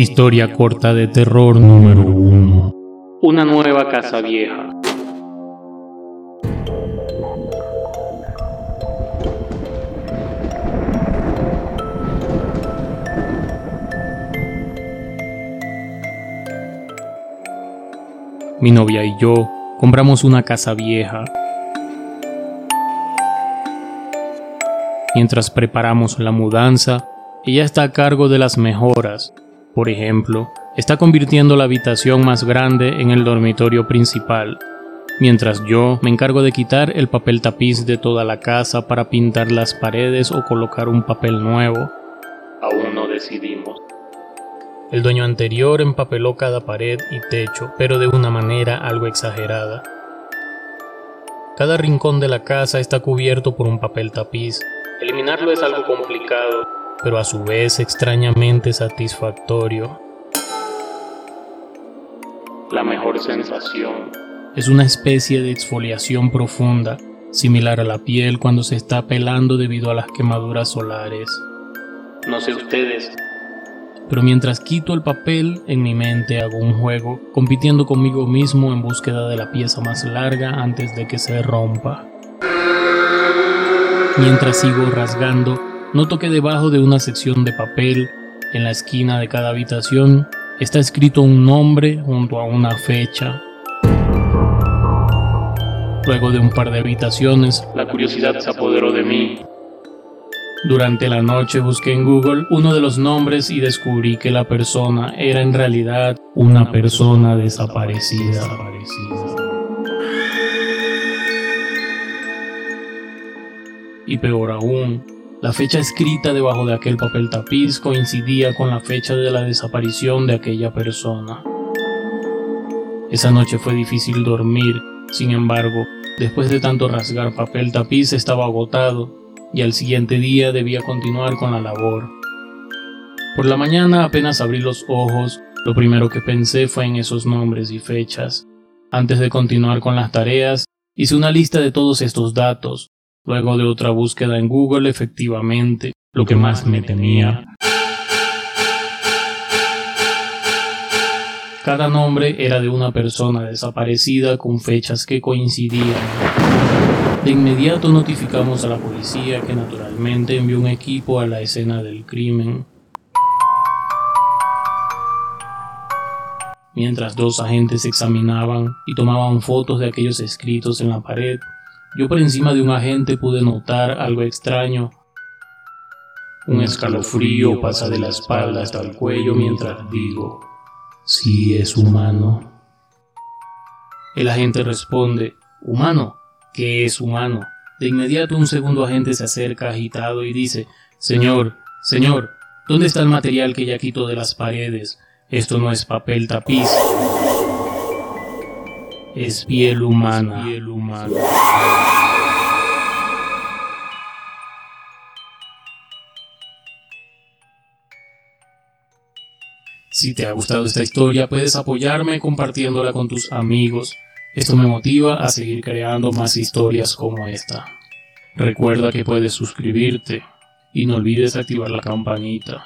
Historia corta de terror número 1. Una nueva casa vieja. Mi novia y yo compramos una casa vieja. Mientras preparamos la mudanza, ella está a cargo de las mejoras. Por ejemplo, está convirtiendo la habitación más grande en el dormitorio principal, mientras yo me encargo de quitar el papel tapiz de toda la casa para pintar las paredes o colocar un papel nuevo. Aún no decidimos. El dueño anterior empapeló cada pared y techo, pero de una manera algo exagerada. Cada rincón de la casa está cubierto por un papel tapiz. Eliminarlo es algo complicado, pero a su vez extrañamente satisfactorio. La mejor sensación es una especie de exfoliación profunda, similar a la piel cuando se está pelando debido a las quemaduras solares. No sé ustedes, pero mientras quito el papel, en mi mente hago un juego, compitiendo conmigo mismo en búsqueda de la pieza más larga antes de que se rompa. Mientras sigo rasgando, noto que debajo de una sección de papel, en la esquina de cada habitación, está escrito un nombre junto a una fecha. Luego de un par de habitaciones, la curiosidad se apoderó de mí durante la noche busqué en Google uno de los nombres y descubrí que la persona era en realidad una persona desaparecida. Y peor aún, la fecha escrita debajo de aquel papel tapiz coincidía con la fecha de la desaparición de aquella persona. Esa noche fue difícil dormir, sin embargo, después de tanto rasgar papel tapiz estaba agotado y al siguiente día debía continuar con la labor. Por la mañana apenas abrí los ojos, lo primero que pensé fue en esos nombres y fechas. Antes de continuar con las tareas, hice una lista de todos estos datos. Luego de otra búsqueda en Google, efectivamente, lo que más me temía. Cada nombre era de una persona desaparecida con fechas que coincidían. De inmediato notificamos a la policía que naturalmente envió un equipo a la escena del crimen. Mientras dos agentes examinaban y tomaban fotos de aquellos escritos en la pared, yo por encima de un agente pude notar algo extraño. Un escalofrío pasa de la espalda hasta el cuello mientras digo, si es humano. El agente responde, humano, que es humano. De inmediato un segundo agente se acerca agitado y dice, Señor, señor, ¿dónde está el material que ya quito de las paredes? Esto no es papel tapiz. Es piel humana. Si te ha gustado esta historia, puedes apoyarme compartiéndola con tus amigos esto me motiva a seguir creando más historias como esta. Recuerda que puedes suscribirte y no olvides activar la campanita.